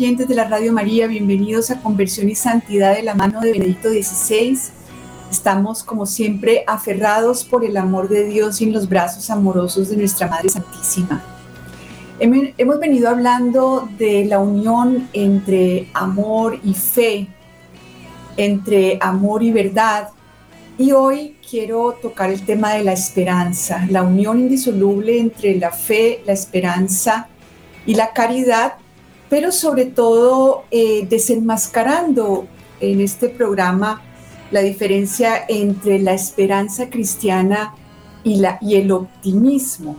Oyentes de la Radio María. Bienvenidos a Conversión y Santidad de la mano de Benedicto XVI. Estamos, como siempre, aferrados por el amor de Dios y en los brazos amorosos de nuestra Madre Santísima. Hemos venido hablando de la unión entre amor y fe, entre amor y verdad. Y hoy quiero tocar el tema de la esperanza, la unión indisoluble entre la fe, la esperanza y la caridad pero sobre todo eh, desenmascarando en este programa la diferencia entre la esperanza cristiana y, la, y el optimismo.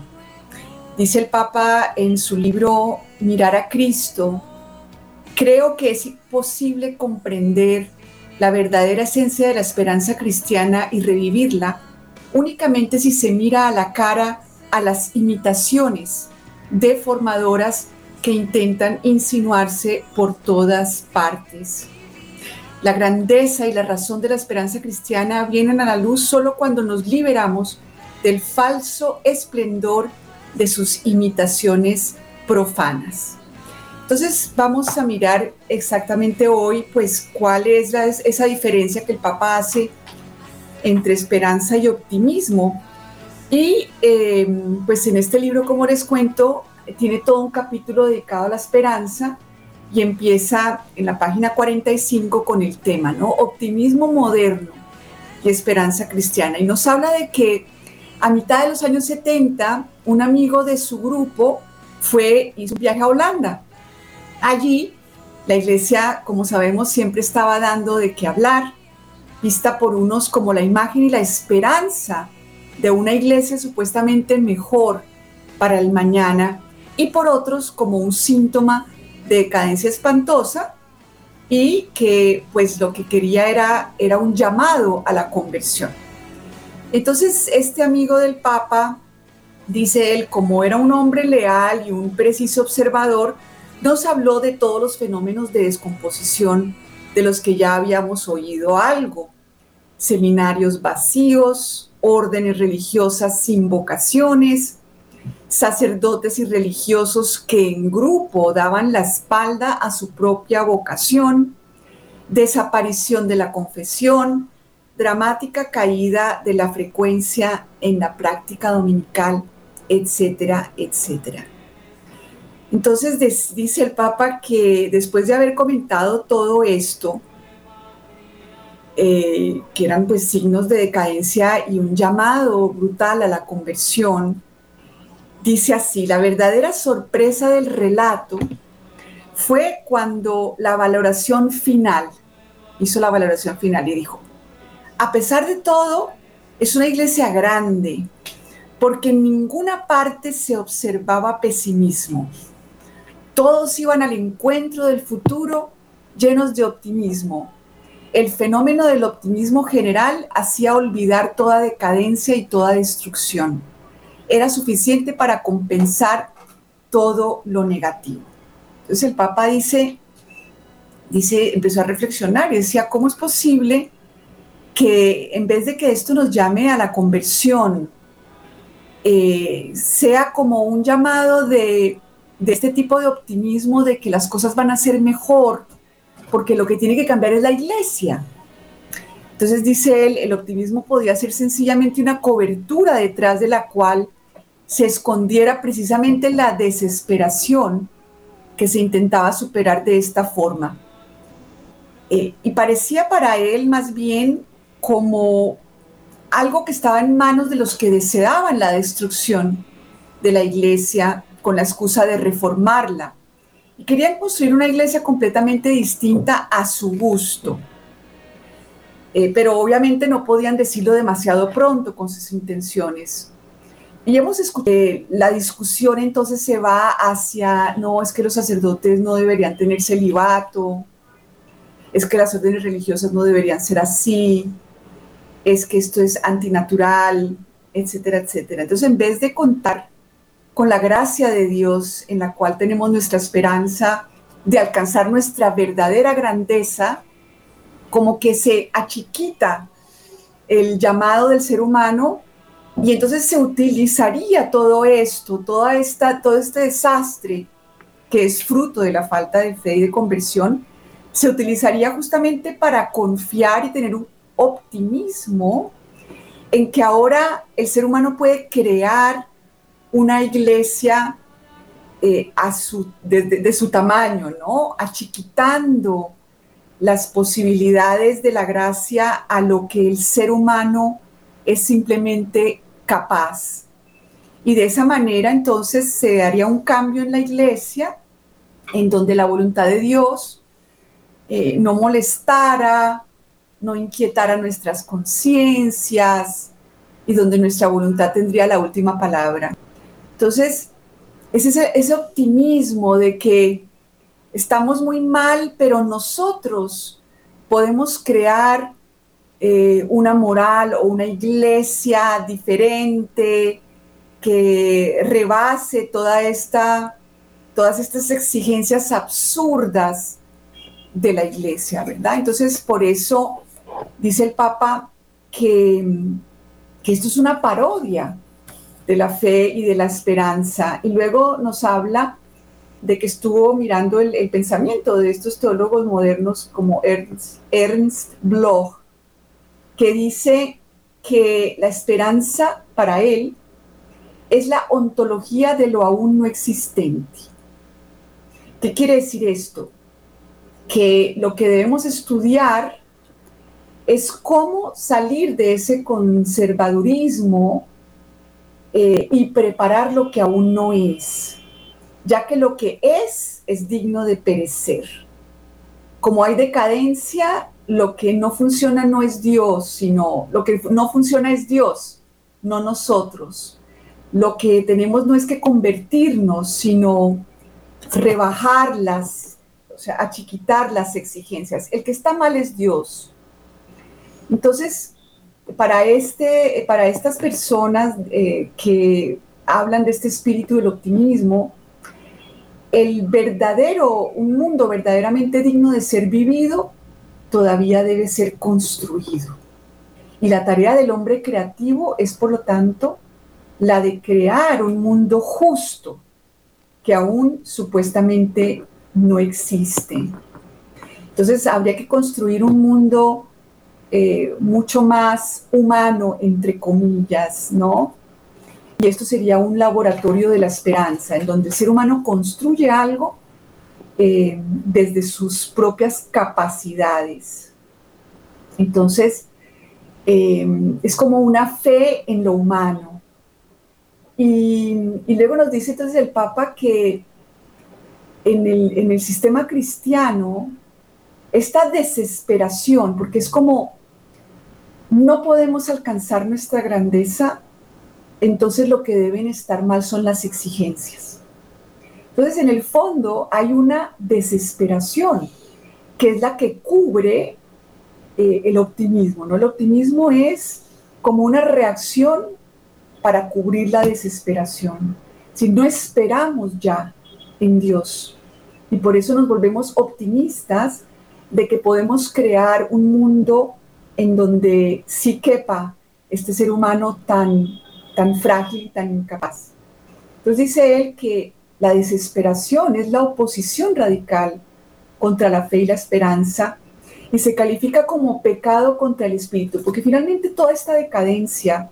Dice el Papa en su libro Mirar a Cristo, creo que es posible comprender la verdadera esencia de la esperanza cristiana y revivirla únicamente si se mira a la cara a las imitaciones deformadoras que intentan insinuarse por todas partes. La grandeza y la razón de la esperanza cristiana vienen a la luz solo cuando nos liberamos del falso esplendor de sus imitaciones profanas. Entonces vamos a mirar exactamente hoy, pues, cuál es esa diferencia que el Papa hace entre esperanza y optimismo. Y eh, pues en este libro, como les cuento, tiene todo un capítulo dedicado a la esperanza y empieza en la página 45 con el tema, ¿no? Optimismo moderno y esperanza cristiana. Y nos habla de que a mitad de los años 70, un amigo de su grupo fue, hizo un viaje a Holanda. Allí, la iglesia, como sabemos, siempre estaba dando de qué hablar, vista por unos como la imagen y la esperanza de una iglesia supuestamente mejor para el mañana y por otros como un síntoma de decadencia espantosa y que pues lo que quería era, era un llamado a la conversión. Entonces este amigo del Papa, dice él, como era un hombre leal y un preciso observador, nos habló de todos los fenómenos de descomposición de los que ya habíamos oído algo. Seminarios vacíos, órdenes religiosas sin vocaciones, sacerdotes y religiosos que en grupo daban la espalda a su propia vocación, desaparición de la confesión, dramática caída de la frecuencia en la práctica dominical, etcétera, etcétera. Entonces dice el Papa que después de haber comentado todo esto, eh, que eran pues signos de decadencia y un llamado brutal a la conversión, Dice así, la verdadera sorpresa del relato fue cuando la valoración final, hizo la valoración final y dijo, a pesar de todo, es una iglesia grande, porque en ninguna parte se observaba pesimismo. Todos iban al encuentro del futuro llenos de optimismo. El fenómeno del optimismo general hacía olvidar toda decadencia y toda destrucción era suficiente para compensar todo lo negativo. Entonces el Papa dice, dice, empezó a reflexionar y decía, ¿cómo es posible que en vez de que esto nos llame a la conversión, eh, sea como un llamado de, de este tipo de optimismo de que las cosas van a ser mejor, porque lo que tiene que cambiar es la iglesia. Entonces dice él, el optimismo podía ser sencillamente una cobertura detrás de la cual se escondiera precisamente la desesperación que se intentaba superar de esta forma. Eh, y parecía para él más bien como algo que estaba en manos de los que deseaban la destrucción de la iglesia con la excusa de reformarla. Y querían construir una iglesia completamente distinta a su gusto. Eh, pero obviamente no podían decirlo demasiado pronto con sus intenciones. Y hemos escuchado, la discusión entonces se va hacia, no, es que los sacerdotes no deberían tener celibato, es que las órdenes religiosas no deberían ser así, es que esto es antinatural, etcétera, etcétera. Entonces, en vez de contar con la gracia de Dios en la cual tenemos nuestra esperanza de alcanzar nuestra verdadera grandeza, como que se achiquita el llamado del ser humano y entonces se utilizaría todo esto, toda esta, todo este desastre que es fruto de la falta de fe y de conversión, se utilizaría justamente para confiar y tener un optimismo en que ahora el ser humano puede crear una iglesia eh, a su, de, su tamaño, ¿no? Achiquitando las posibilidades de la gracia a lo que el ser humano es simplemente capaz. Y de esa manera entonces se daría un cambio en la iglesia en donde la voluntad de Dios eh, no molestara, no inquietara nuestras conciencias y donde nuestra voluntad tendría la última palabra. Entonces, es ese, optimismo de que estamos muy mal, pero nosotros podemos crear eh, una moral o una iglesia diferente que rebase toda esta, todas estas exigencias absurdas de la iglesia, ¿verdad? Entonces, por eso dice el Papa que, que esto es una parodia de la fe y de la esperanza. Y luego nos habla de que estuvo mirando el, pensamiento de estos teólogos modernos como Ernst, Ernst Bloch, que dice que la esperanza para él es la ontología de lo aún no existente. ¿Qué quiere decir esto? Que lo que debemos estudiar es cómo salir de ese conservadurismo eh, y preparar lo que aún no es, ya que lo que es es digno de perecer. Como hay decadencia, lo que no funciona no es Dios, sino lo que no funciona es Dios, no nosotros. Lo que tenemos no es que convertirnos, sino rebajarlas, o sea, achiquitar las exigencias. El que está mal es Dios. Entonces, para, este, para estas personas eh, que hablan de este espíritu del optimismo, el verdadero, un mundo verdaderamente digno de ser vivido, todavía debe ser construido. Y la tarea del hombre creativo es, por lo tanto, la de crear un mundo justo que aún supuestamente no existe. Entonces habría que construir un mundo eh, mucho más humano, entre comillas, ¿no? Y esto sería un laboratorio de la esperanza, en donde el ser humano construye algo eh, desde sus propias capacidades. Entonces, eh, es como una fe en lo humano. Y, luego nos dice entonces el Papa que en el, en el sistema cristiano, esta desesperación, porque es como no podemos alcanzar nuestra grandeza, entonces lo que deben estar mal son las exigencias. Entonces, en el fondo hay una desesperación, que es la que cubre eh, el optimismo. ¿no? El optimismo es como una reacción para cubrir la desesperación. Si no esperamos ya en Dios, y por eso nos volvemos optimistas de que podemos crear un mundo en donde sí quepa este ser humano tan, tan frágil, tan incapaz. Entonces dice él que la desesperación es la oposición radical contra la fe y la esperanza y se califica como pecado contra el espíritu, porque finalmente toda esta decadencia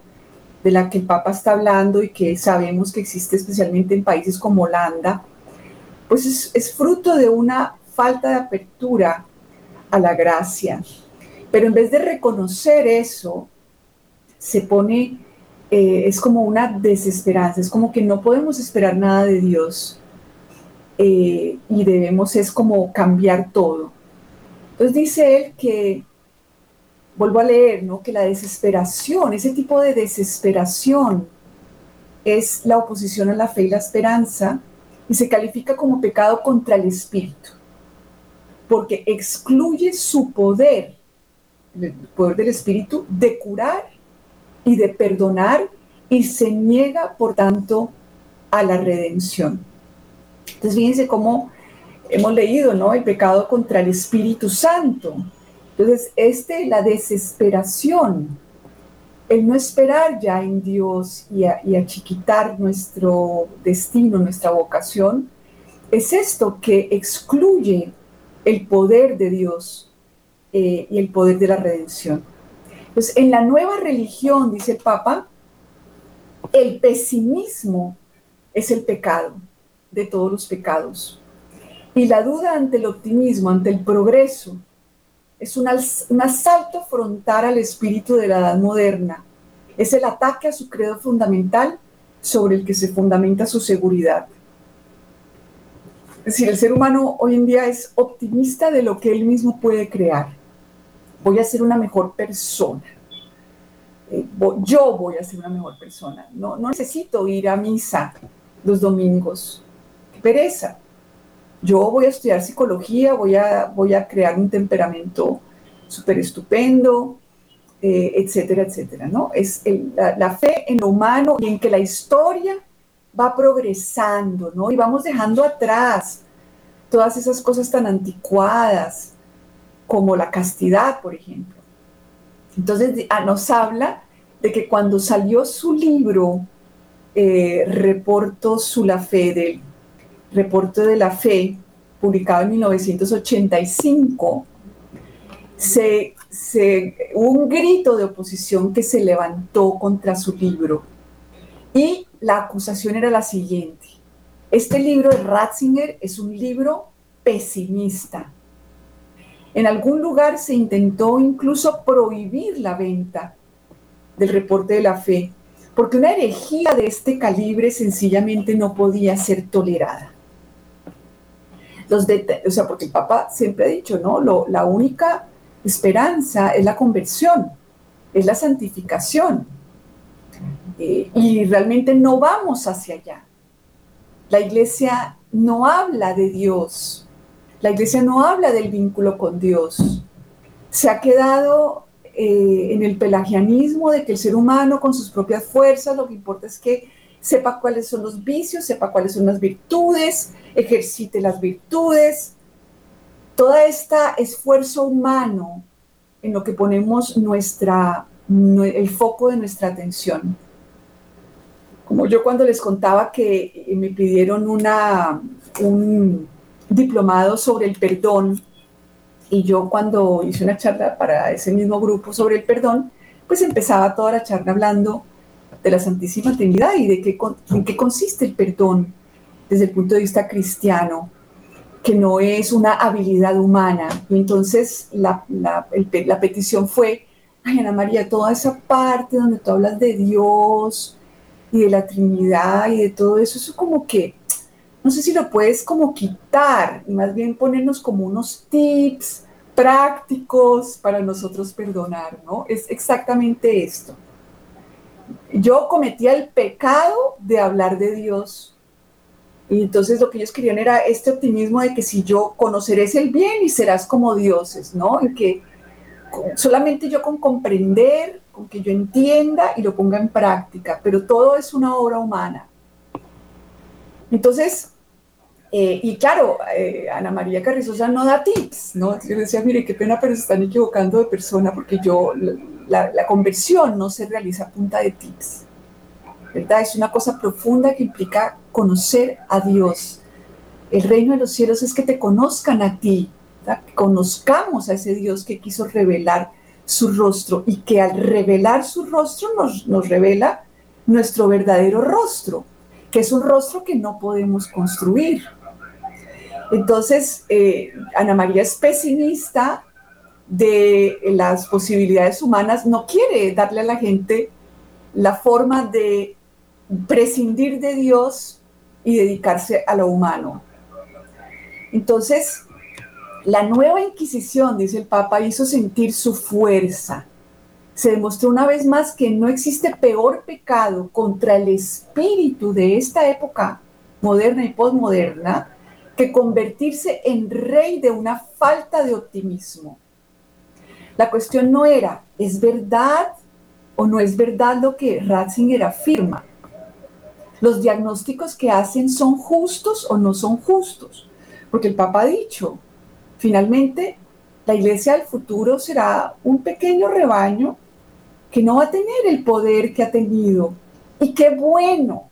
de la que el Papa está hablando y que sabemos que existe especialmente en países como Holanda, pues es, es fruto de una falta de apertura a la gracia, pero en vez de reconocer eso, se pone, eh, es como una desesperanza, es como que no podemos esperar nada de Dios eh, y debemos es como cambiar todo. Entonces dice él que, vuelvo a leer, ¿no? que la desesperación, ese tipo de desesperación es la oposición a la fe y la esperanza y se califica como pecado contra el espíritu, porque excluye su poder el poder del Espíritu de curar y de perdonar y se niega, por tanto, a la redención. Entonces, fíjense cómo hemos leído, ¿no? El pecado contra el Espíritu Santo. Entonces, este, la desesperación, el no esperar ya en Dios y, a, y achiquitar nuestro destino, nuestra vocación, es esto que excluye el poder de Dios eh, y el poder de la redención. Pues en la nueva religión, dice el Papa, el pesimismo es el pecado de todos los pecados. Y la duda ante el optimismo, ante el progreso, es un, un asalto frontal al espíritu de la edad moderna. Es el ataque a su credo fundamental sobre el que se fundamenta su seguridad. Es decir, el ser humano hoy en día es optimista de lo que él mismo puede crear. Voy a ser una mejor persona. Eh, yo voy a ser una mejor persona. No, no necesito ir a misa los domingos. Pereza. Yo voy a estudiar psicología, voy a, voy a crear un temperamento súper estupendo, eh, etcétera, etcétera, ¿no? Es la, fe en lo humano y en que la historia va progresando, ¿no? Y vamos dejando atrás todas esas cosas tan anticuadas como la castidad, por ejemplo. Entonces ah, nos habla de que cuando salió su libro, eh, Reporto su la fe, del Reporto de la Fe, publicado en 1985, se, hubo un grito de oposición que se levantó contra su libro. Y la acusación era la siguiente. Este libro de Ratzinger es un libro pesimista. En algún lugar se intentó incluso prohibir la venta del reporte de la fe, porque una herejía de este calibre sencillamente no podía ser tolerada. Los o sea, porque el Papa siempre ha dicho, ¿no? la única esperanza es la conversión, es la santificación. Eh, y realmente no vamos hacia allá. La iglesia no habla de Dios, la iglesia no habla del vínculo con Dios. Se ha quedado eh, en el pelagianismo de que el ser humano con sus propias fuerzas lo que importa es que sepa cuáles son los vicios, sepa cuáles son las virtudes, ejercite las virtudes, todo este esfuerzo humano en lo que ponemos nuestra, el foco de nuestra atención. Como yo cuando les contaba que me pidieron una, un diplomado sobre el perdón, y yo cuando hice una charla para ese mismo grupo sobre el perdón, pues empezaba toda la charla hablando de la Santísima Trinidad y de qué, en qué consiste el perdón desde el punto de vista cristiano que no es una habilidad humana. Entonces la, la, petición fue, ay Ana María, toda esa parte donde tú hablas de Dios y de la Trinidad y de todo eso, eso como que, no sé si lo puedes como quitar y más bien ponernos como unos tips prácticos para nosotros perdonar, ¿no? Es exactamente esto. Yo cometía el pecado de hablar de Dios y entonces lo que ellos querían era este optimismo de que si yo conoceré el bien y serás como dioses, ¿no? Y que solamente yo con comprender, con que yo entienda y lo ponga en práctica, pero todo es una obra humana. Entonces, eh, y claro, eh, Ana María Carrizosa no da tips, ¿no? Yo decía, mire, qué pena, pero se están equivocando de persona porque yo, la, conversión no se realiza a punta de tips. ¿verdad? Es una cosa profunda que implica conocer a Dios. El reino de los cielos es que te conozcan a ti, que conozcamos a ese Dios que quiso revelar su rostro y que al revelar su rostro nos revela nuestro verdadero rostro, que es un rostro que no podemos construir. Entonces, eh, Ana María es pesimista de las posibilidades humanas, no quiere darle a la gente la forma de prescindir de Dios y dedicarse a lo humano. Entonces, la nueva Inquisición, dice el Papa, hizo sentir su fuerza. Se demostró una vez más que no existe peor pecado contra el espíritu de esta época moderna y postmoderna que convertirse en rey de una falta de optimismo. La cuestión no era, ¿es verdad o no es verdad lo que Ratzinger afirma? los diagnósticos que hacen son justos o no son justos. Porque el Papa ha dicho, finalmente, la iglesia del futuro será un pequeño rebaño que no va a tener el poder que ha tenido. Y qué bueno,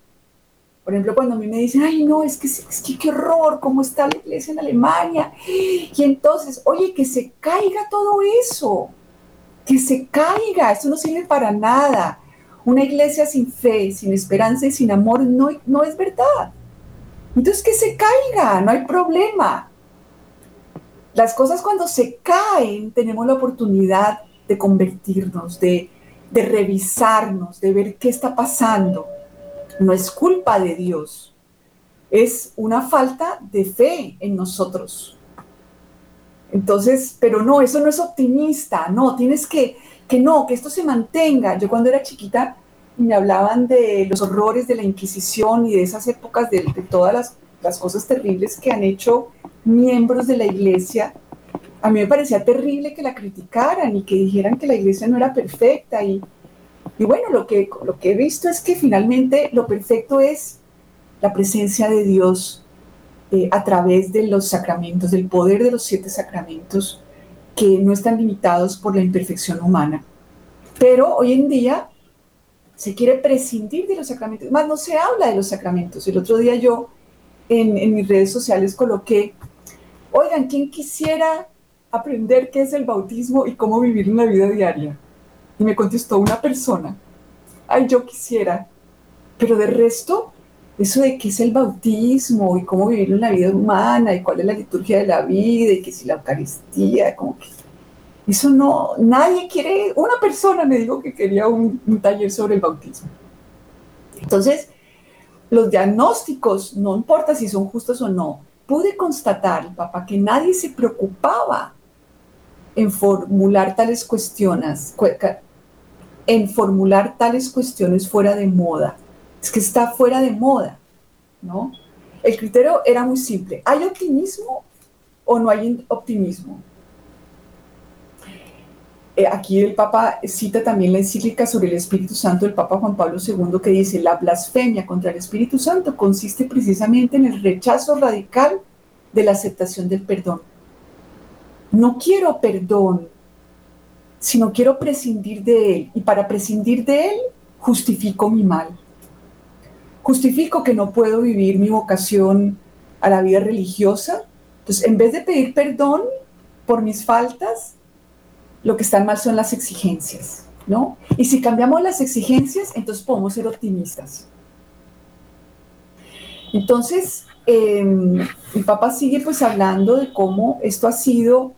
Por ejemplo, cuando a mí me dicen, ay, no, es que, es que qué horror, cómo está la iglesia en Alemania. Y entonces, oye, que se caiga todo eso, que se caiga, eso no sirve para nada. Una iglesia sin fe, sin esperanza y sin amor no, no es verdad. Entonces, que se caiga, no hay problema. Las cosas cuando se caen, tenemos la oportunidad de convertirnos, de, de revisarnos, de ver qué está pasando no es culpa de Dios, es una falta de fe en nosotros. Entonces, pero no, eso no es optimista, no, tienes que, que no, que esto se mantenga. Yo cuando era chiquita me hablaban de los horrores de la Inquisición y de esas épocas, de, todas las, las cosas terribles que han hecho miembros de la iglesia. A mí me parecía terrible que la criticaran y que dijeran que la iglesia no era perfecta y, y bueno, lo que, lo que he visto es que finalmente lo perfecto es la presencia de Dios eh, a través de los sacramentos, del poder de los siete sacramentos, que no están limitados por la imperfección humana. Pero hoy en día se quiere prescindir de los sacramentos, más no se habla de los sacramentos. El otro día yo en, en mis redes sociales coloqué, oigan, ¿quién quisiera aprender qué es el bautismo y cómo vivir una vida diaria? Y me contestó una persona, ay, yo quisiera, pero de resto, eso de qué es el bautismo y cómo vivir en la vida humana y cuál es la liturgia de la vida y que si la Eucaristía, como que eso no, nadie quiere, una persona me dijo que quería un, un taller sobre el bautismo. Entonces, los diagnósticos, no importa si son justos o no, pude constatar, papá, que nadie se preocupaba en formular tales cuestiones, en formular tales cuestiones fuera de moda. Es que está fuera de moda, ¿no? El criterio era muy simple. ¿Hay optimismo o no hay optimismo? Eh, aquí el Papa cita también la encíclica sobre el Espíritu Santo del Papa Juan Pablo II que dice, la blasfemia contra el Espíritu Santo consiste precisamente en el rechazo radical de la aceptación del perdón. No quiero perdón, sino quiero prescindir de Él. Y para prescindir de Él, justifico mi mal. Justifico que no puedo vivir mi vocación a la vida religiosa. Entonces, en vez de pedir perdón por mis faltas, lo que está mal son las exigencias, ¿no? Y si cambiamos las exigencias, entonces podemos ser optimistas. Entonces, eh, mi papá sigue pues hablando de cómo esto ha sido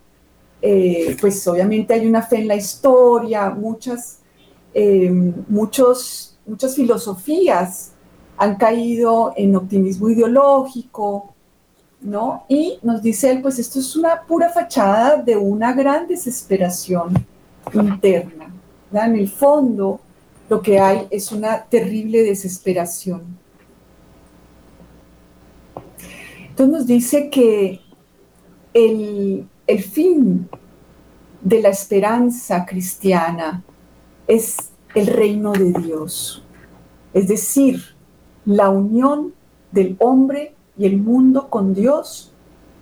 eh, pues obviamente hay una fe en la historia, muchas, eh, muchas filosofías han caído en optimismo ideológico, ¿no? Y nos dice él, pues esto es una pura fachada de una gran desesperación interna. En el fondo, lo que hay es una terrible desesperación. Entonces nos dice que el, el fin de la esperanza cristiana es el reino de Dios, es decir, la unión del hombre y el mundo con Dios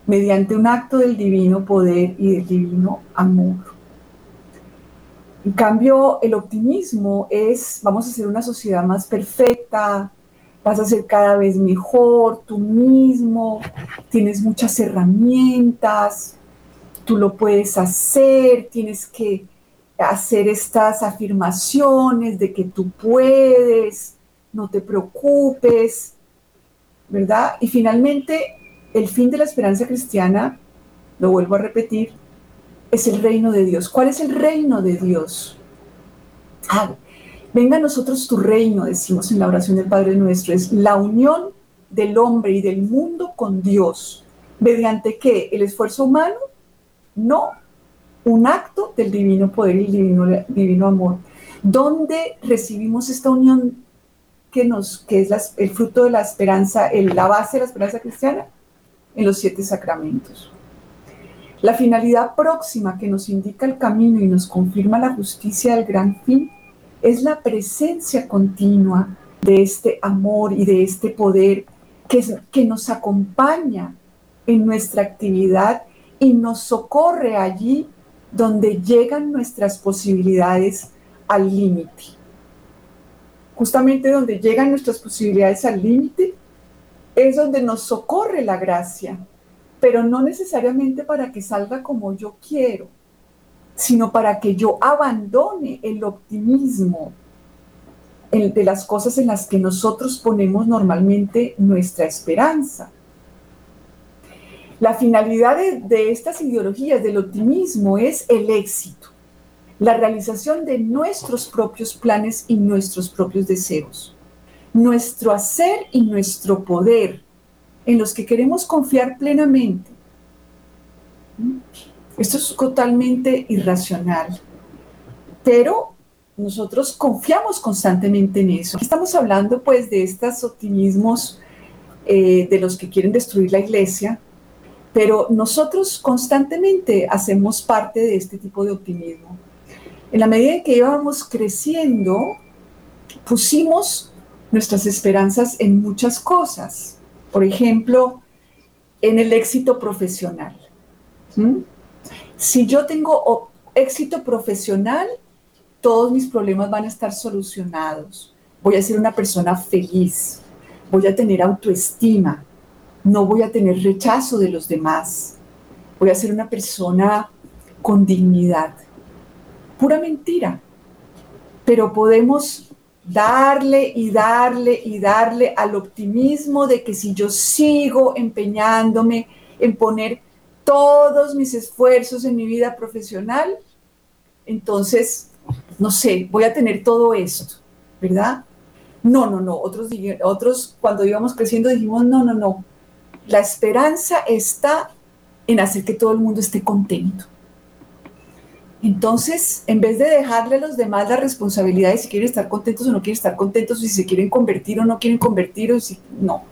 mediante un acto del divino poder y del divino amor. En cambio, el optimismo es, vamos a ser una sociedad más perfecta, vas a ser cada vez mejor tú mismo, tienes muchas herramientas, tú lo puedes hacer, tienes que hacer estas afirmaciones de que tú puedes, no te preocupes, ¿verdad? Y finalmente, el fin de la esperanza cristiana, lo vuelvo a repetir, es el reino de Dios. ¿Cuál es el reino de Dios? Ah, venga a nosotros tu reino, decimos en la oración del Padre Nuestro, es la unión del hombre y del mundo con Dios. ¿Mediante qué? El esfuerzo humano no un acto del divino poder y el divino, amor, donde recibimos esta unión que, nos, que es el fruto de la esperanza, la base de la esperanza cristiana, en los siete sacramentos. La finalidad próxima que nos indica el camino y nos confirma la justicia del gran fin es la presencia continua de este amor y de este poder que, que nos acompaña en nuestra actividad y nos socorre allí donde llegan nuestras posibilidades al límite. Justamente donde llegan nuestras posibilidades al límite es donde nos socorre la gracia, pero no necesariamente para que salga como yo quiero, sino para que yo abandone el optimismo de las cosas en las que nosotros ponemos normalmente nuestra esperanza. La finalidad de, estas ideologías del optimismo es el éxito, la realización de nuestros propios planes y nuestros propios deseos, nuestro hacer y nuestro poder, en los que queremos confiar plenamente. Esto es totalmente irracional, pero nosotros confiamos constantemente en eso. estamos hablando pues de estos optimismos eh, de los que quieren destruir la iglesia, pero nosotros constantemente hacemos parte de este tipo de optimismo. En la medida en que íbamos creciendo, pusimos nuestras esperanzas en muchas cosas. Por ejemplo, en el éxito profesional. ¿Mm? Si yo tengo éxito profesional, todos mis problemas van a estar solucionados. Voy a ser una persona feliz. Voy a tener autoestima. No voy a tener rechazo de los demás. Voy a ser una persona con dignidad. Pura mentira. Pero podemos darle y darle y darle al optimismo de que si yo sigo empeñándome en poner todos mis esfuerzos en mi vida profesional, entonces, no sé, voy a tener todo esto, ¿verdad? No, no, no. Otros, otros cuando íbamos creciendo dijimos, no, no, no. La esperanza está en hacer que todo el mundo esté contento. Entonces, en vez de dejarle a los demás la responsabilidad de si quieren estar contentos o no quieren estar contentos, si se quieren convertir o no quieren convertir, o si no,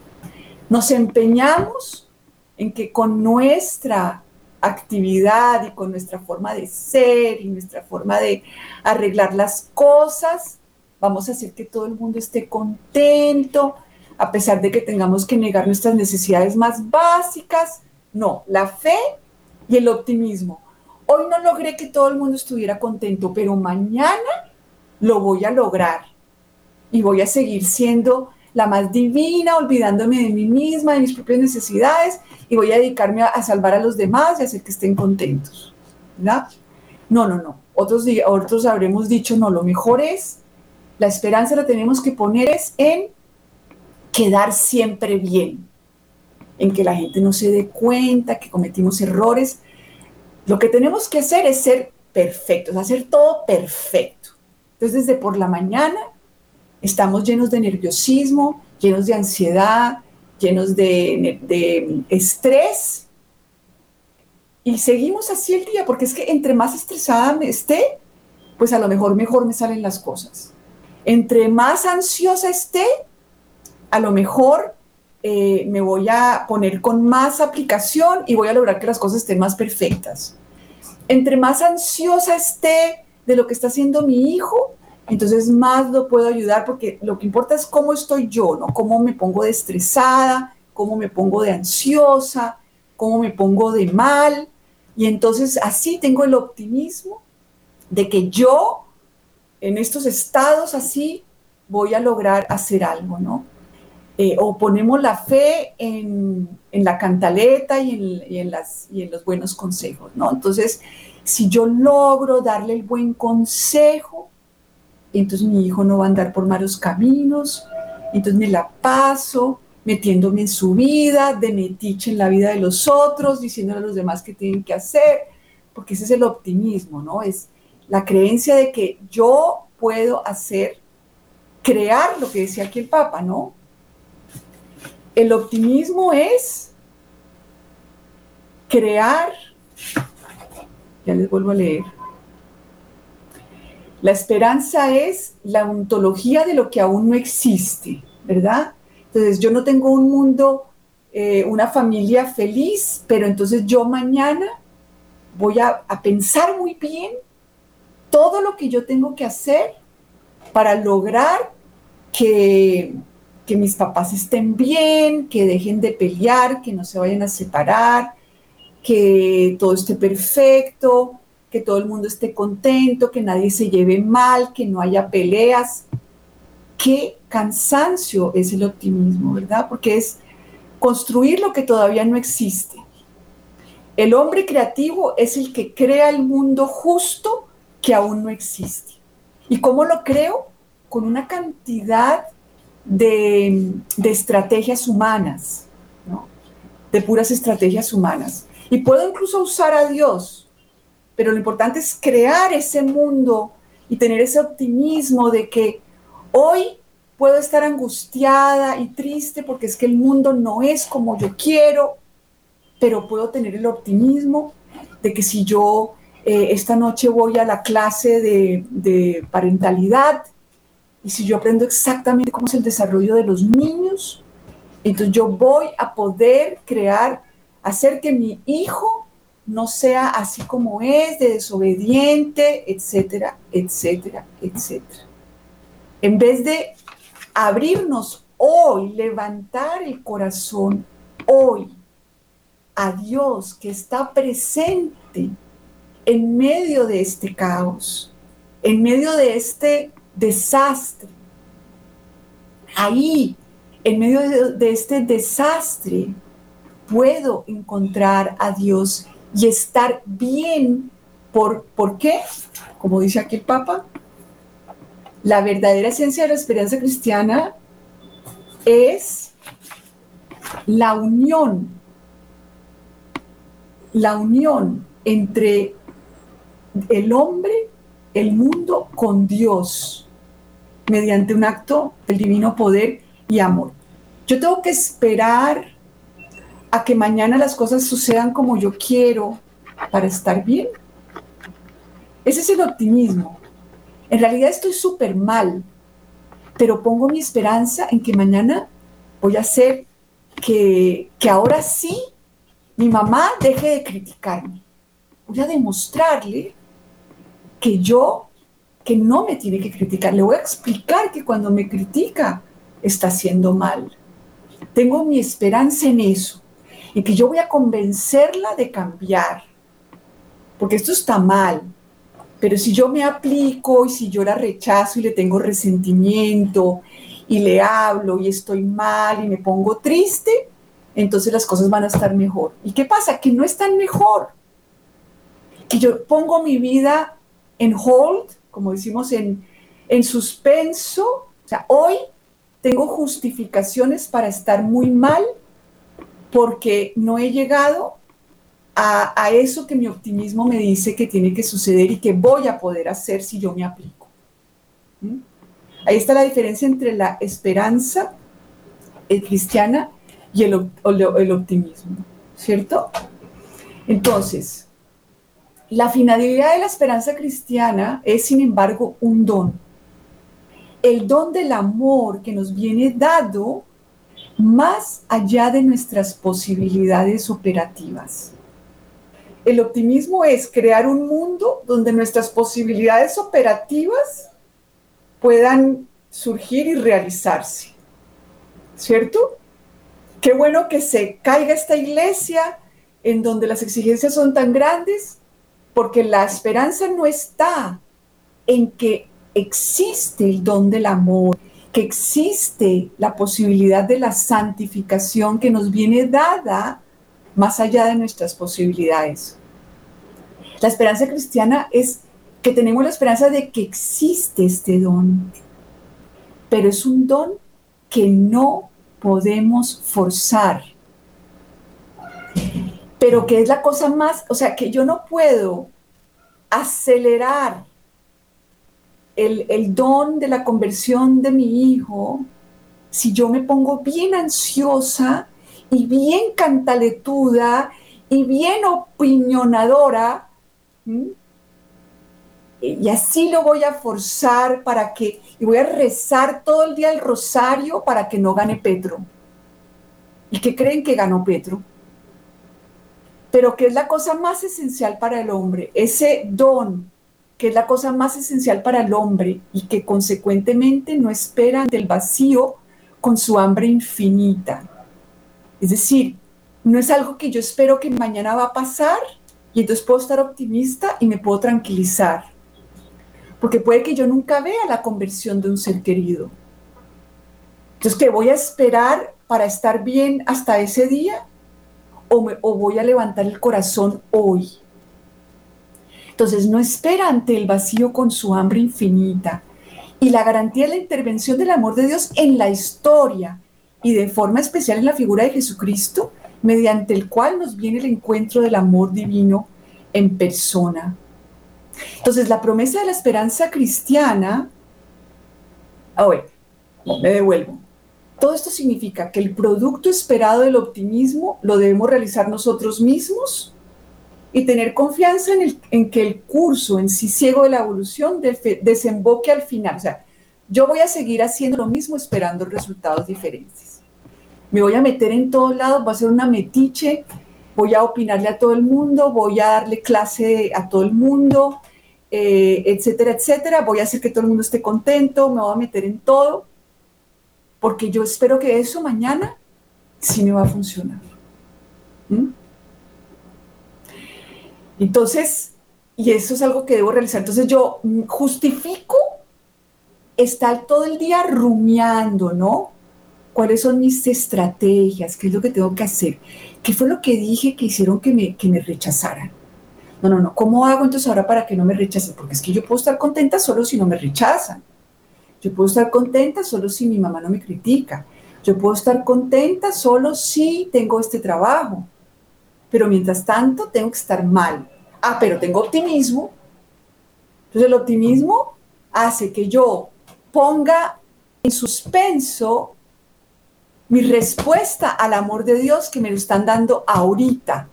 nos empeñamos en que con nuestra actividad y con nuestra forma de ser y nuestra forma de arreglar las cosas, vamos a hacer que todo el mundo esté contento, a pesar de que tengamos que negar nuestras necesidades más básicas. No, la fe y el optimismo hoy no logré que todo el mundo estuviera contento, pero mañana lo voy a lograr y voy a seguir siendo la más divina, olvidándome de mí misma, de mis propias necesidades y voy a dedicarme a, salvar a los demás y hacer que estén contentos. ¿verdad? No, no, no. Otros, otros habremos dicho, no, lo mejor es, la esperanza la tenemos que poner es en quedar siempre bien, en que la gente no se dé cuenta que cometimos errores, lo que tenemos que hacer es ser perfectos, hacer todo perfecto. Entonces, desde por la mañana estamos llenos de nerviosismo, llenos de ansiedad, llenos de, estrés. Y seguimos así el día, porque es que entre más estresada me esté, pues a lo mejor mejor me salen las cosas. Entre más ansiosa esté, a lo mejor eh, me voy a poner con más aplicación y voy a lograr que las cosas estén más perfectas. Entre más ansiosa esté de lo que está haciendo mi hijo, entonces más lo puedo ayudar porque lo que importa es cómo estoy yo, ¿no? Cómo me pongo de estresada, cómo me pongo de ansiosa, cómo me pongo de mal. Y entonces así tengo el optimismo de que yo en estos estados así voy a lograr hacer algo, ¿no? Eh, o ponemos la fe en, la cantaleta y en, las, y en los buenos consejos, ¿no? Entonces, si yo logro darle el buen consejo, entonces mi hijo no va a andar por malos caminos, entonces me la paso metiéndome en su vida, de metiche en la vida de los otros, diciéndole a los demás qué tienen que hacer, porque ese es el optimismo, ¿no? Es la creencia de que yo puedo hacer, crear lo que decía aquí el Papa, ¿no? El optimismo es crear, ya les vuelvo a leer, la esperanza es la ontología de lo que aún no existe, ¿verdad? Entonces yo no tengo un mundo, eh, una familia feliz, pero entonces yo mañana voy a, a pensar muy bien todo lo que yo tengo que hacer para lograr que que mis papás estén bien, que dejen de pelear, que no se vayan a separar, que todo esté perfecto, que todo el mundo esté contento, que nadie se lleve mal, que no haya peleas. Qué cansancio es el optimismo, ¿verdad? Porque es construir lo que todavía no existe. El hombre creativo es el que crea el mundo justo que aún no existe. ¿Y cómo lo creo? Con una cantidad de, estrategias humanas, de puras estrategias humanas. Y puedo incluso usar a Dios, pero lo importante es crear ese mundo y tener ese optimismo de que hoy puedo estar angustiada y triste porque es que el mundo no es como yo quiero, pero puedo tener el optimismo de que si yo eh, esta noche voy a la clase de, de parentalidad y si yo aprendo exactamente cómo es el desarrollo de los niños, entonces yo voy a poder crear, hacer que mi hijo no sea así como es, de desobediente, etcétera, etcétera, etcétera. En vez de abrirnos hoy, levantar el corazón hoy a Dios que está presente en medio de este caos, en medio de este desastre. Ahí, en medio de, este desastre, puedo encontrar a Dios y estar bien. ¿Por, ¿Por qué? Como dice aquí el Papa, la verdadera esencia de la esperanza cristiana es la unión la unión entre el hombre, el mundo, con Dios, mediante un acto del divino poder y amor. Yo tengo que esperar a que mañana las cosas sucedan como yo quiero para estar bien. Ese es el optimismo. En realidad estoy súper mal, pero pongo mi esperanza en que mañana voy a hacer que, que ahora sí mi mamá deje de criticarme. Voy a demostrarle que yo, que no me tiene que criticar. Le voy a explicar que cuando me critica está haciendo mal. Tengo mi esperanza en eso y que yo voy a convencerla de cambiar. Porque esto está mal. Pero si yo me aplico y si yo la rechazo y le tengo resentimiento y le hablo y estoy mal y me pongo triste, entonces las cosas van a estar mejor. ¿Y qué pasa? Que no están mejor. Que yo pongo mi vida en hold, como decimos, en, en suspenso. O sea, hoy tengo justificaciones para estar muy mal porque no he llegado a, a, eso que mi optimismo me dice que tiene que suceder y que voy a poder hacer si yo me aplico. ¿Mm? Ahí está la diferencia entre la esperanza eh, cristiana y el, optimismo, ¿cierto? Entonces, la finalidad de la esperanza cristiana es, sin embargo, un don. El don del amor que nos viene dado más allá de nuestras posibilidades operativas. El optimismo es crear un mundo donde nuestras posibilidades operativas puedan surgir y realizarse. ¿Cierto? Qué bueno que se caiga esta iglesia en donde las exigencias son tan grandes, porque la esperanza no está en que existe el don del amor, que existe la posibilidad de la santificación que nos viene dada más allá de nuestras posibilidades. La esperanza cristiana es que tenemos la esperanza de que existe este don, pero es un don que no podemos forzar. Pero que es la cosa más, o sea, que yo no puedo acelerar el, el don de la conversión de mi hijo si yo me pongo bien ansiosa y bien cantaletuda y bien opinionadora y así lo voy a forzar para que, y voy a rezar todo el día el rosario para que no gane Petro. ¿Y qué creen que ganó Petro? Pero que es la cosa más esencial para el hombre, ese don, que es la cosa más esencial para el hombre y que consecuentemente no espera del vacío con su hambre infinita. Es decir, no es algo que yo espero que mañana va a pasar y entonces puedo estar optimista y me puedo tranquilizar porque puede que yo nunca vea la conversión de un ser querido. Entonces, que voy a esperar para estar bien hasta ese día? ¿O, voy a levantar el corazón hoy? Entonces no espera ante el vacío con su hambre infinita y la garantía de la intervención del amor de Dios en la historia y de forma especial en la figura de Jesucristo, mediante el cual nos viene el encuentro del amor divino en persona. Entonces, la promesa de la esperanza cristiana, a ver, me devuelvo. Todo esto significa que el producto esperado del optimismo lo debemos realizar nosotros mismos y tener confianza en, en que el curso en sí ciego de la evolución desemboque al final. O sea, yo voy a seguir haciendo lo mismo esperando resultados diferentes. Me voy a meter en todos lados, voy a hacer una metiche, voy a opinarle a todo el mundo, voy a darle clase a todo el mundo, eh, etcétera, etcétera. Voy a hacer que todo el mundo esté contento, me voy a meter en todo, porque yo espero que eso mañana sí me va a funcionar. Entonces, y eso es algo que debo realizar. Entonces yo justifico estar todo el día rumiando, ¿no? ¿Cuáles son mis estrategias? ¿Qué es lo que tengo que hacer? ¿Qué fue lo que dije que hicieron que me, que me rechazaran? No, no, no. ¿Cómo hago entonces ahora para que no me rechacen? Porque es que yo puedo estar contenta solo si no me rechazan. Yo puedo estar contenta solo si mi mamá no me critica. Yo puedo estar contenta solo si tengo este trabajo. Pero mientras tanto tengo que estar mal. Ah, pero tengo optimismo. Entonces el optimismo hace que yo ponga en suspenso mi respuesta al amor de Dios que me lo están dando ahorita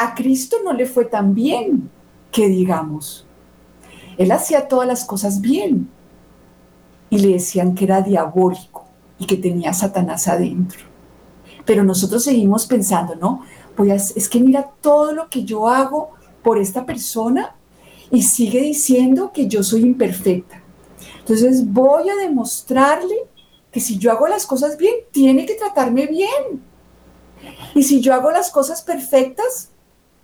a Cristo no le fue tan bien que digamos. Él hacía todas las cosas bien y le decían que era diabólico y que tenía Satanás adentro. Pero nosotros seguimos pensando, ¿no? Pues es que mira todo lo que yo hago por esta persona y sigue diciendo que yo soy imperfecta. Entonces voy a demostrarle que si yo hago las cosas bien, tiene que tratarme bien. Y si yo hago las cosas perfectas,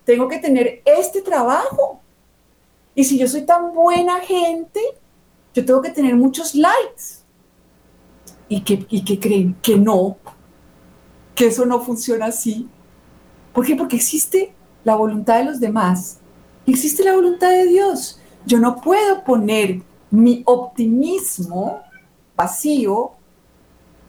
tengo que tener este trabajo. Y si yo soy tan buena gente, yo tengo que tener muchos likes. ¿Y que, y que creen? Que no, que eso no funciona así. ¿Por qué? Porque existe la voluntad de los demás, existe la voluntad de Dios. Yo no puedo poner mi optimismo vacío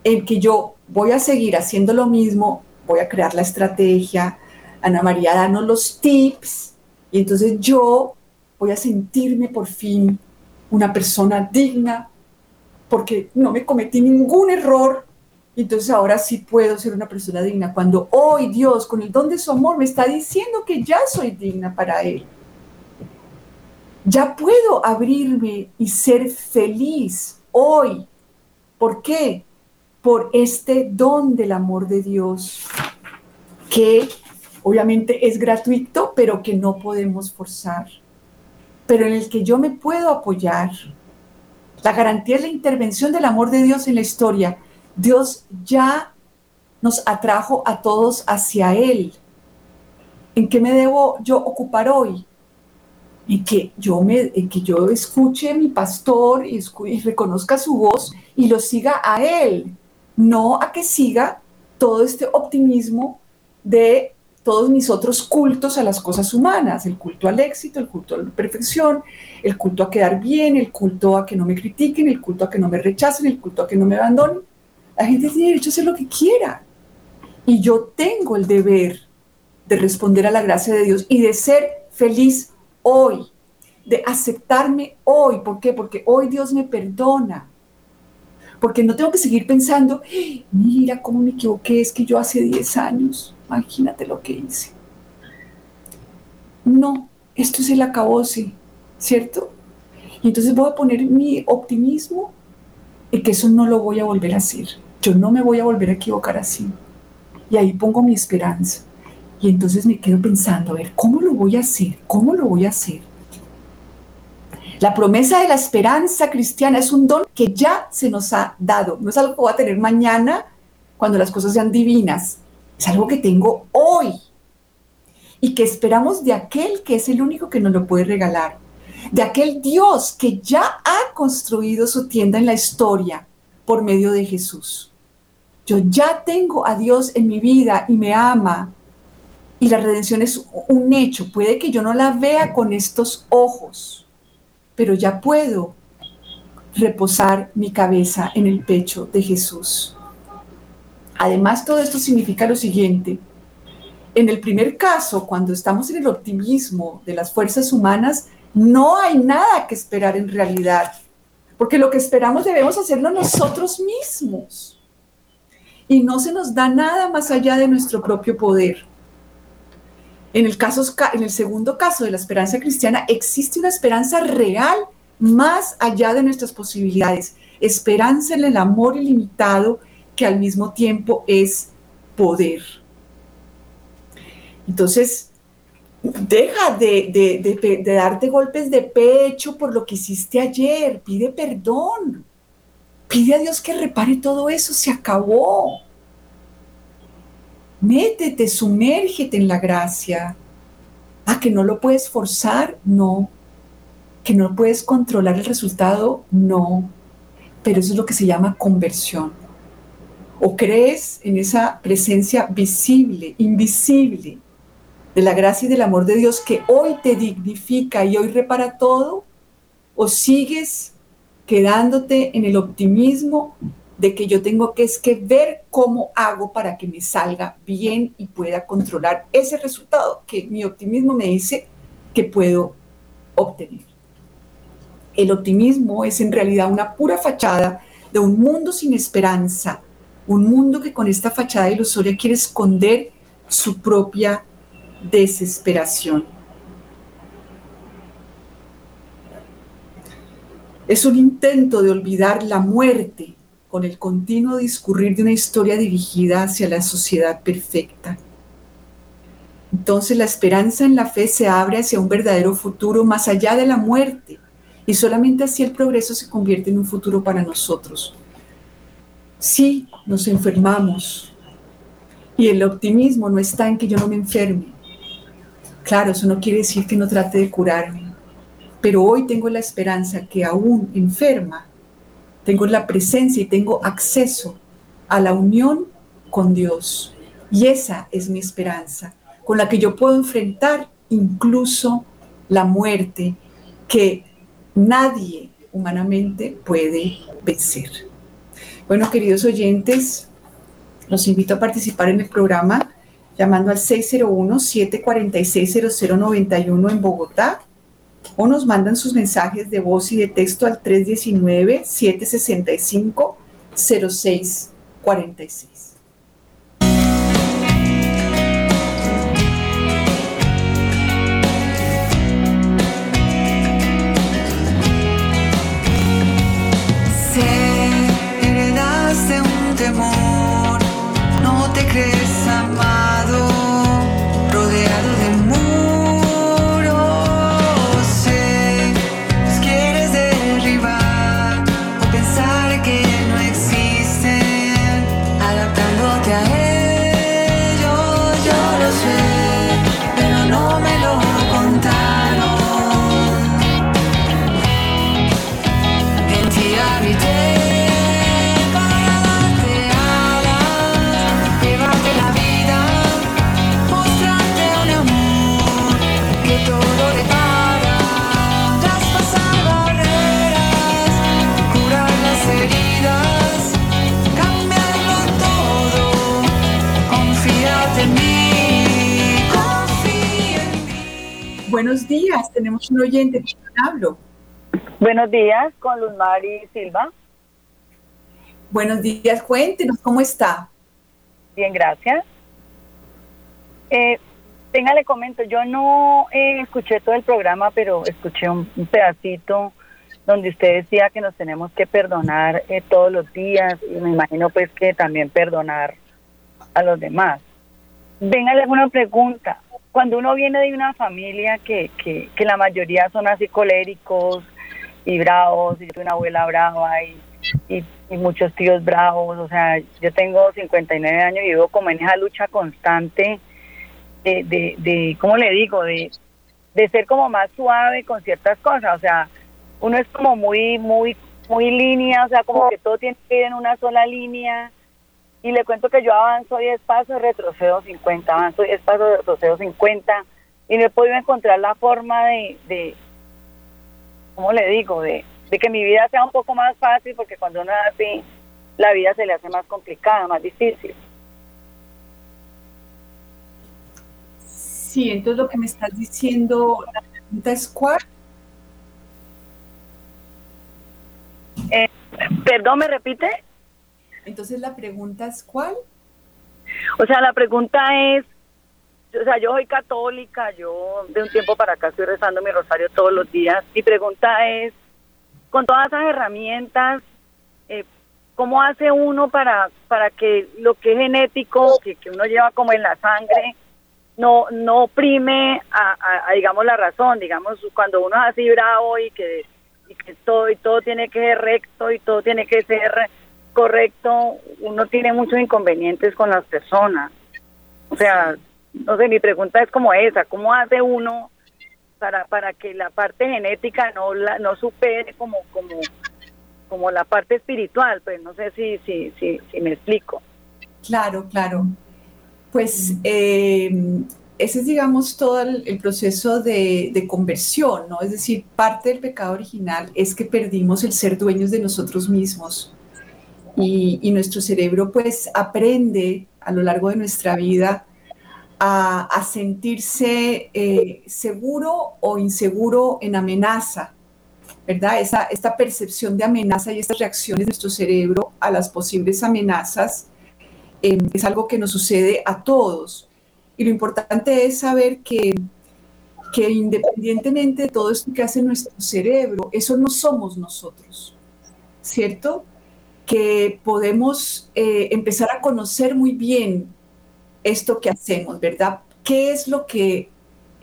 en que yo voy a seguir haciendo lo mismo, voy a crear la estrategia, Ana María, danos los tips y entonces yo voy a sentirme por fin una persona digna porque no me cometí ningún error. Entonces ahora sí puedo ser una persona digna cuando hoy Dios con el don de su amor me está diciendo que ya soy digna para Él. Ya puedo abrirme y ser feliz hoy. ¿Por qué? Por este don del amor de Dios que obviamente es gratuito, pero que no podemos forzar, pero en el que yo me puedo apoyar. La garantía es la intervención del amor de Dios en la historia. Dios ya nos atrajo a todos hacia Él. ¿En qué me debo yo ocupar hoy? En que yo, me, que yo escuche a mi pastor y reconozca su voz y lo siga a Él, no a que siga todo este optimismo de todos mis otros cultos a las cosas humanas, el culto al éxito, el culto a la perfección, el culto a quedar bien, el culto a que no me critiquen, el culto a que no me rechacen, el culto a que no me abandonen. La gente tiene derecho a hacer lo que quiera. Y yo tengo el deber de responder a la gracia de Dios y de ser feliz hoy, de aceptarme hoy. ¿Por qué? Porque hoy Dios me perdona. Porque no tengo que seguir pensando, mira cómo me equivoqué, es que yo hace 10 años imagínate lo que hice. No, esto es el acabose, ¿cierto? Y entonces voy a poner mi optimismo en que eso no lo voy a volver a hacer. Yo no me voy a volver a equivocar así. Y ahí pongo mi esperanza. Y entonces me quedo pensando, a ver, ¿cómo lo voy a hacer? ¿Cómo lo voy a hacer? La promesa de la esperanza cristiana es un don que ya se nos ha dado. No es algo que voy a tener mañana cuando las cosas sean divinas. Es algo que tengo hoy y que esperamos de aquel que es el único que nos lo puede regalar, de aquel Dios que ya ha construido su tienda en la historia por medio de Jesús. Yo ya tengo a Dios en mi vida y me ama. Y la redención es un hecho. Puede que yo no la vea con estos ojos, pero ya puedo reposar mi cabeza en el pecho de Jesús. Además, todo esto significa lo siguiente. En el primer caso, cuando estamos en el optimismo de las fuerzas humanas, no hay nada que esperar en realidad, porque lo que esperamos debemos hacerlo nosotros mismos. Y no se nos da nada más allá de nuestro propio poder. En el, caso, en el segundo caso de la esperanza cristiana, existe una esperanza real más allá de nuestras posibilidades, esperanza en el amor ilimitado que al mismo tiempo es poder. Entonces, deja de, darte golpes de pecho por lo que hiciste ayer, pide perdón, pide a Dios que repare todo eso, se acabó. Métete, sumérgete en la gracia. ¿A que no lo puedes forzar? No que no puedes controlar el resultado, no, pero eso es lo que se llama conversión. O crees en esa presencia visible, invisible, de la gracia y del amor de Dios que hoy te dignifica y hoy repara todo, o sigues quedándote en el optimismo de que yo tengo que es que ver cómo hago para que me salga bien y pueda controlar ese resultado que mi optimismo me dice que puedo obtener. El optimismo es en realidad una pura fachada de un mundo sin esperanza, un mundo que con esta fachada ilusoria quiere esconder su propia desesperación. Es un intento de olvidar la muerte con el continuo discurrir de una historia dirigida hacia la sociedad perfecta. Entonces la esperanza en la fe se abre hacia un verdadero futuro más allá de la muerte y solamente así el progreso se convierte en un futuro para nosotros. Sí, nos enfermamos y el optimismo no está en que yo no me enferme. Claro, eso no quiere decir que no trate de curarme, pero hoy tengo la esperanza que aún enferma, tengo la presencia y tengo acceso a la unión con Dios. Y esa es mi esperanza, con la que yo puedo enfrentar incluso la muerte que nadie humanamente puede vencer. Bueno, queridos oyentes, los invito a participar en el programa llamando al 601-746-0091 en Bogotá o nos mandan sus mensajes de voz y de texto al 319-765-0646. te crees. Buenos días, tenemos un oyente, hablo? Buenos días, con Luz Mari Silva. Buenos días, cuéntenos, ¿cómo está? Bien, gracias. Eh, tenga, le comento, yo no eh, escuché todo el programa, pero escuché un, pedacito donde usted decía que nos tenemos que perdonar eh, todos los días y me imagino pues que también perdonar a los demás. Venga, le una pregunta cuando uno viene de una familia que, que, la mayoría son así coléricos y bravos, y una abuela brava y, y, muchos tíos bravos, o sea, yo tengo 59 años y vivo como en esa lucha constante de, de, de ¿cómo le digo? De, de ser como más suave con ciertas cosas, o sea, uno es como muy, muy, muy línea, o sea, como que todo tiene que ir en una sola línea y le cuento que yo avanzo 10 pasos, retrocedo 50, avanzo 10 pasos, retrocedo 50 y no he podido encontrar la forma de, de ¿cómo le digo? De, de que mi vida sea un poco más fácil porque cuando uno es así, la vida se le hace más complicada, más difícil. Sí, entonces lo que me estás diciendo, la pregunta es cuál. Eh, perdón, ¿me repite? Entonces la pregunta es cuál. O sea, la pregunta es, o sea, yo soy católica, yo de un tiempo para acá estoy rezando mi rosario todos los días. Mi pregunta es, con todas esas herramientas, eh, ¿cómo hace uno para, para que lo que es genético, que, que uno lleva como en la sangre, no no oprime a, digamos la razón digamos cuando uno es así bravo y que, y que todo y todo tiene que ser recto y todo tiene que ser correcto uno tiene muchos inconvenientes con las personas. O sea no sé mi pregunta es como esa cómo hace uno para para que la parte genética no la no supere como como como la parte espiritual pues no sé si si si, si me explico. Claro claro. Pues eh, ese es, digamos, todo el, proceso de, conversión, ¿no? Es decir, parte del pecado original es que perdimos el ser dueños de nosotros mismos y, nuestro cerebro pues aprende a lo largo de nuestra vida a, sentirse eh, seguro o inseguro en amenaza, ¿verdad? Esa, esta percepción de amenaza y estas reacciones de nuestro cerebro a las posibles amenazas Em, es algo que nos sucede a todos. Y lo importante es saber que, que independientemente de todo esto que hace nuestro cerebro, eso no somos nosotros, ¿cierto? Que podemos eh, empezar a conocer muy bien esto que hacemos, ¿verdad? ¿Qué es lo que,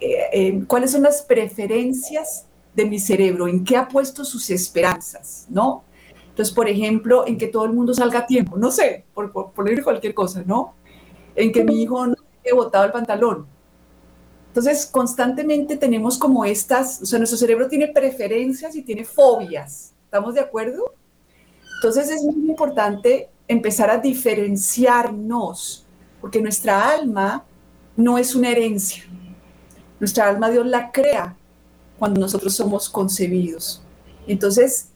eh, em, cuáles son las preferencias de mi cerebro? ¿En qué ha puesto sus esperanzas? ¿No? Entonces, por ejemplo, en que todo el mundo salga a tiempo, no sé, por, poner cualquier cosa, ¿no? En que mi hijo no haya botado el pantalón. Entonces, constantemente tenemos como estas, o sea, nuestro cerebro tiene preferencias y tiene fobias. ¿Estamos de acuerdo? Entonces, es muy importante empezar a diferenciarnos, porque nuestra alma no es una herencia. Nuestra alma Dios la crea cuando nosotros somos concebidos. Entonces,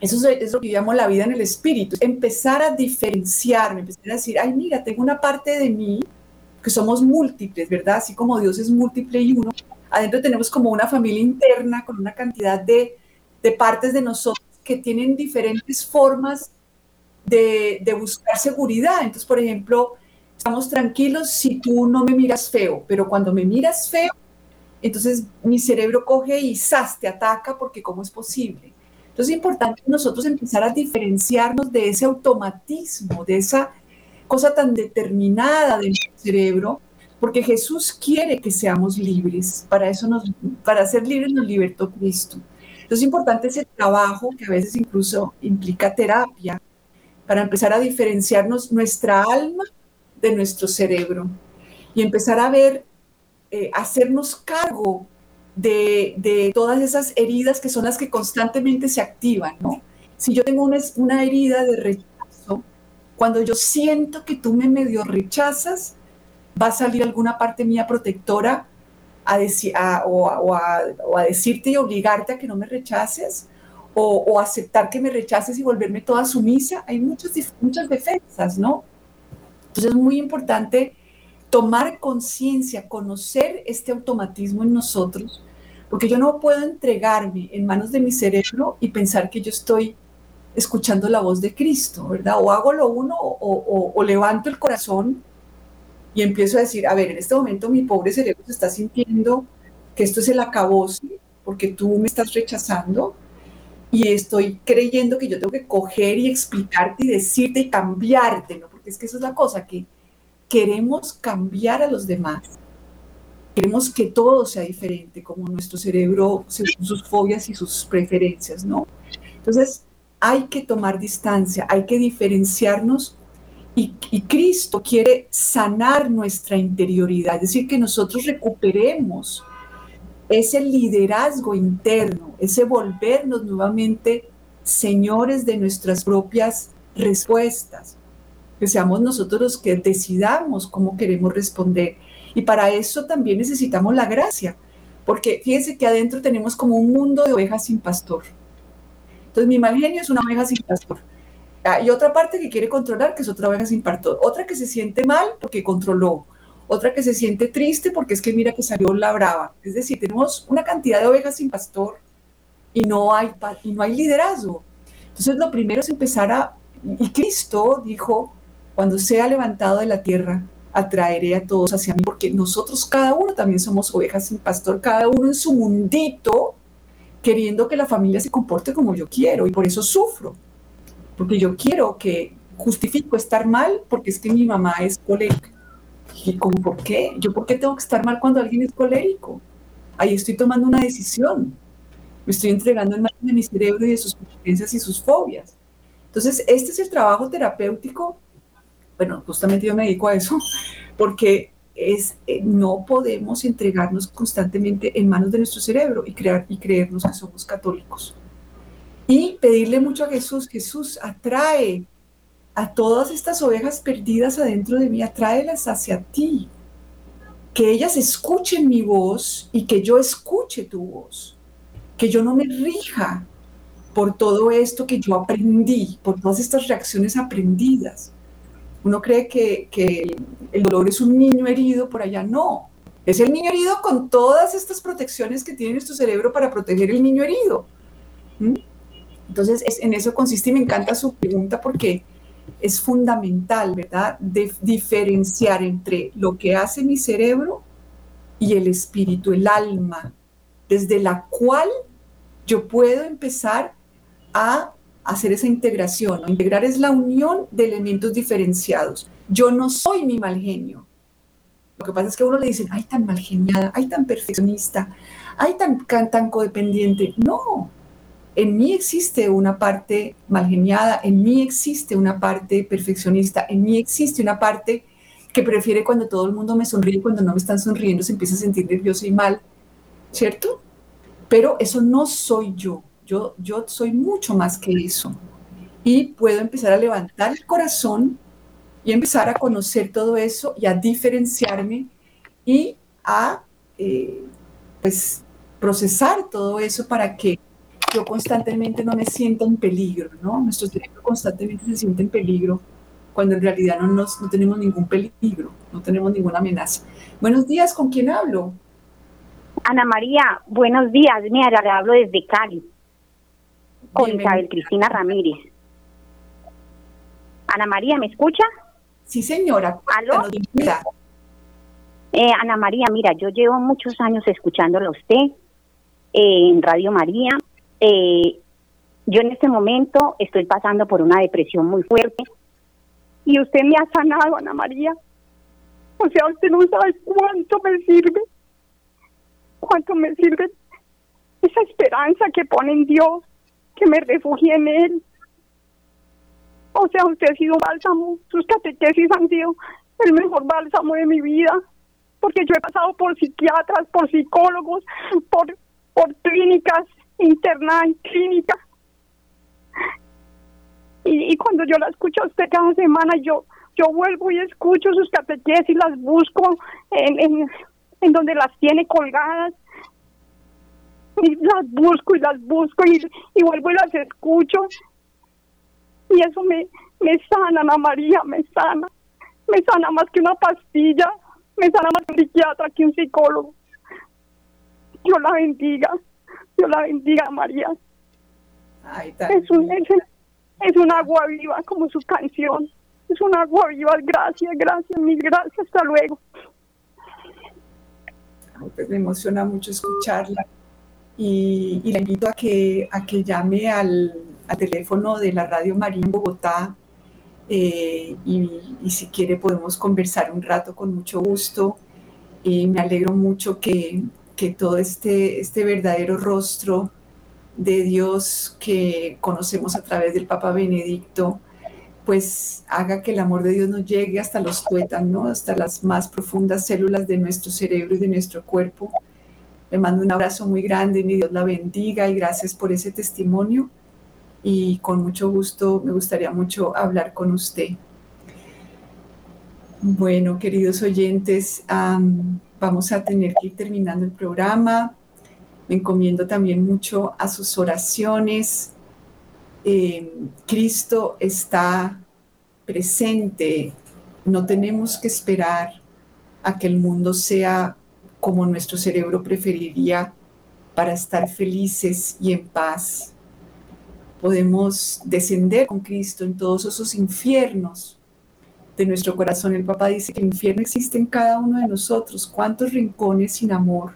eso es, lo que yo llamo la vida en el espíritu. Empezar a diferenciarme, empezar a decir, ay, mira, tengo una parte de mí que somos múltiples, ¿verdad? Así como Dios es múltiple y uno. Adentro tenemos como una familia interna con una cantidad de, de partes de nosotros que tienen diferentes formas de, buscar seguridad. Entonces, por ejemplo, estamos tranquilos si tú no me miras feo, pero cuando me miras feo, entonces mi cerebro coge y ¡zas! te ataca porque ¿cómo es posible? Entonces es importante nosotros empezar a diferenciarnos de ese automatismo, de esa cosa tan determinada del cerebro, porque Jesús quiere que seamos libres. Para eso nos, para ser libres nos libertó Cristo. Entonces es importante ese trabajo que a veces incluso implica terapia para empezar a diferenciarnos nuestra alma de nuestro cerebro y empezar a ver, eh, hacernos cargo de, todas esas heridas que son las que constantemente se activan, ¿no? Si yo tengo una, una herida de rechazo, cuando yo siento que tú me medio rechazas, va a salir alguna parte mía protectora a, o, a, decirte y obligarte a que no me rechaces, o, aceptar que me rechaces y volverme toda sumisa. Hay muchas, muchas defensas, ¿no? Entonces es muy importante tomar conciencia, conocer este automatismo en nosotros porque yo no puedo entregarme en manos de mi cerebro y pensar que yo estoy escuchando la voz de Cristo, ¿verdad? O hago lo uno o, levanto el corazón y empiezo a decir, a ver, en este momento mi pobre cerebro se está sintiendo que esto es el acabose porque tú me estás rechazando y estoy creyendo que yo tengo que coger y explicarte y decirte y cambiarte, ¿no? Porque es que eso es la cosa, que queremos cambiar a los demás queremos que todo sea diferente, como nuestro cerebro, según sus fobias y sus preferencias, ¿no? Entonces, hay que tomar distancia, hay que diferenciarnos y, Cristo quiere sanar nuestra interioridad, es decir, que nosotros recuperemos ese liderazgo interno, ese volvernos nuevamente señores de nuestras propias respuestas. que seamos nosotros los que decidamos cómo queremos responder. Y para eso también necesitamos la gracia, porque fíjense que adentro tenemos como un mundo de ovejas sin pastor. Entonces mi mal genio es una oveja sin pastor. Hay otra parte que quiere controlar, que es otra sin pastor. Otra que se siente mal porque controló. Otra que se siente triste porque es que mira que salió la brava. Es decir, tenemos una cantidad de ovejas sin pastor y no hay, y no hay liderazgo. Entonces lo primero es empezar a... Y Cristo dijo, cuando sea levantado de la tierra, atraeré a todos hacia mí, porque nosotros cada uno también somos ovejas sin pastor, cada uno en su mundito, queriendo que la familia se comporte como yo quiero y por eso sufro, porque yo quiero que justifico estar mal porque es que mi mamá es colérica. ¿Y por qué? ¿Yo por qué tengo que estar mal cuando alguien es colérico? Ahí estoy tomando una decisión. Me estoy entregando en manos de mi cerebro y de sus preferencias y sus fobias. Entonces, este es el trabajo terapéutico bueno, justamente yo me dedico a eso, porque es, eh, no podemos entregarnos constantemente en manos de nuestro cerebro y, crear, y creernos que somos católicos. Y pedirle mucho a Jesús, Jesús, atrae a todas estas ovejas perdidas adentro de mí, atráelas hacia ti, que ellas escuchen mi voz y que yo escuche tu voz, que yo no me rija por todo esto que yo aprendí, por todas estas reacciones aprendidas uno cree que, el dolor es un niño herido por allá. No, es el niño herido con todas estas protecciones que tiene nuestro cerebro para proteger el niño herido. ¿Mm? Entonces, en eso consiste y me encanta su pregunta porque es fundamental, ¿verdad? Diferenciar entre lo que hace mi cerebro y el espíritu, el alma, desde la cual yo puedo empezar a hacer esa integración. Integrar es la unión de elementos diferenciados. Yo no soy mi mal genio. Lo que pasa es que a uno le dicen, ay, tan mal geniada, ay, tan perfeccionista, ay, tan, tan codependiente. No, en mí existe una parte mal geniada, en mí existe una parte perfeccionista, en mí existe una parte que prefiere cuando todo el mundo me sonríe, cuando no me están sonriendo se empieza a sentir nervioso y mal, ¿cierto? Pero eso no soy yo. Yo, yo soy mucho más que eso. Y puedo empezar a levantar el corazón y empezar a conocer todo eso y a diferenciarme y a eh, pues, procesar todo eso para que yo constantemente no me sienta en peligro, ¿no? Nuestro cerebro constantemente se siente en peligro cuando en realidad no, nos, no tenemos ningún peligro, no tenemos ninguna amenaza. Buenos días, ¿con quién hablo? Ana María, buenos días, mira, le hablo desde Cali con Isabel Cristina Ramírez. Ana María, ¿me escucha? Sí, señora. ¿Aló? Eh, Ana María, mira, yo llevo muchos años escuchándolo a usted eh, en Radio María. Eh, yo en este momento estoy pasando por una depresión muy fuerte y usted me ha sanado, Ana María. O sea, usted no sabe cuánto me sirve, cuánto me sirve esa esperanza que pone en Dios, que me refugie en Él. O sea, usted ha sido bálsamo, sus catequesis han sido el mejor bálsamo de mi vida, porque yo he pasado por psiquiatras, por psicólogos, por, por clínicas, internada en clínicas. Y, y, cuando yo la escucho a usted cada semana, yo yo vuelvo y escucho sus catequesis, las busco en, en, en donde las tiene colgadas y las busco y las busco y, y vuelvo y las escucho. Y eso me, me sana, Ana María, me sana. Me sana más que una pastilla, me sana más que un psiquiatra, que un psicólogo. Yo la bendiga, yo la bendiga, María. es, un, es, es un agua viva como su canción. Es un agua viva, gracias, gracias, mil gracias, hasta luego. Pues me emociona mucho escucharla y, y, le invito a que, a que llame al, al teléfono de la Radio María en Bogotá eh, y, y, si quiere podemos conversar un rato con mucho gusto. Y me alegro mucho que, que todo este, este verdadero rostro de Dios que conocemos a través del Papa Benedicto, pues haga que el amor de Dios nos llegue hasta los tuétanos, hasta las más profundas células de nuestro cerebro y de nuestro cuerpo le mando un abrazo muy grande, mi Dios la bendiga y gracias por ese testimonio. Y con mucho gusto me gustaría mucho hablar con usted. Bueno, queridos oyentes, vamos a tener que ir terminando el programa. Me encomiendo también mucho a sus oraciones. Eh, Cristo está presente. No tenemos que esperar a que el mundo sea como nuestro cerebro preferiría para estar felices y en paz. Podemos descender con Cristo en todos esos infiernos de nuestro corazón. El Papa dice que el infierno existe en cada uno de nosotros. ¿Cuántos rincones sin amor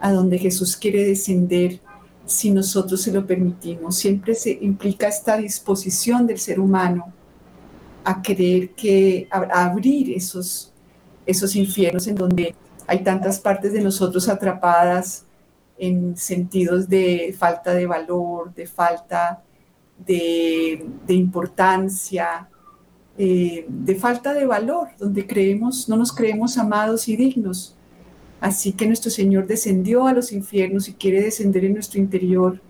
a donde Jesús quiere descender si nosotros se lo permitimos? Siempre se implica esta disposición del ser humano a querer que a abrir esos esos infiernos en donde hay tantas partes de nosotros atrapadas en sentidos de falta de valor, de falta de, de importancia, eh, de falta de valor, donde creemos, no nos creemos amados y dignos. Así que nuestro Señor descendió a los infiernos y quiere descender en nuestro interior.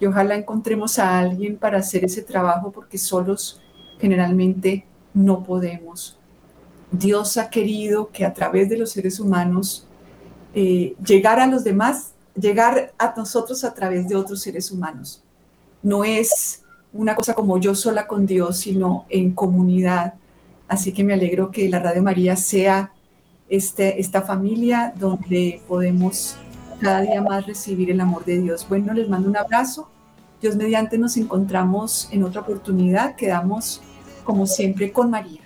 Y ojalá encontremos a alguien para hacer ese trabajo porque solos generalmente no podemos. Dios ha querido que a través de los seres humanos eh, llegar a los demás, llegar a nosotros a través de otros seres humanos. No es una cosa como yo sola con Dios, sino en comunidad. Así que me alegro que la Radio María sea este, esta familia donde podemos cada día más recibir el amor de Dios. Bueno, les mando un abrazo. Dios mediante nos encontramos en otra oportunidad. Quedamos como siempre con María.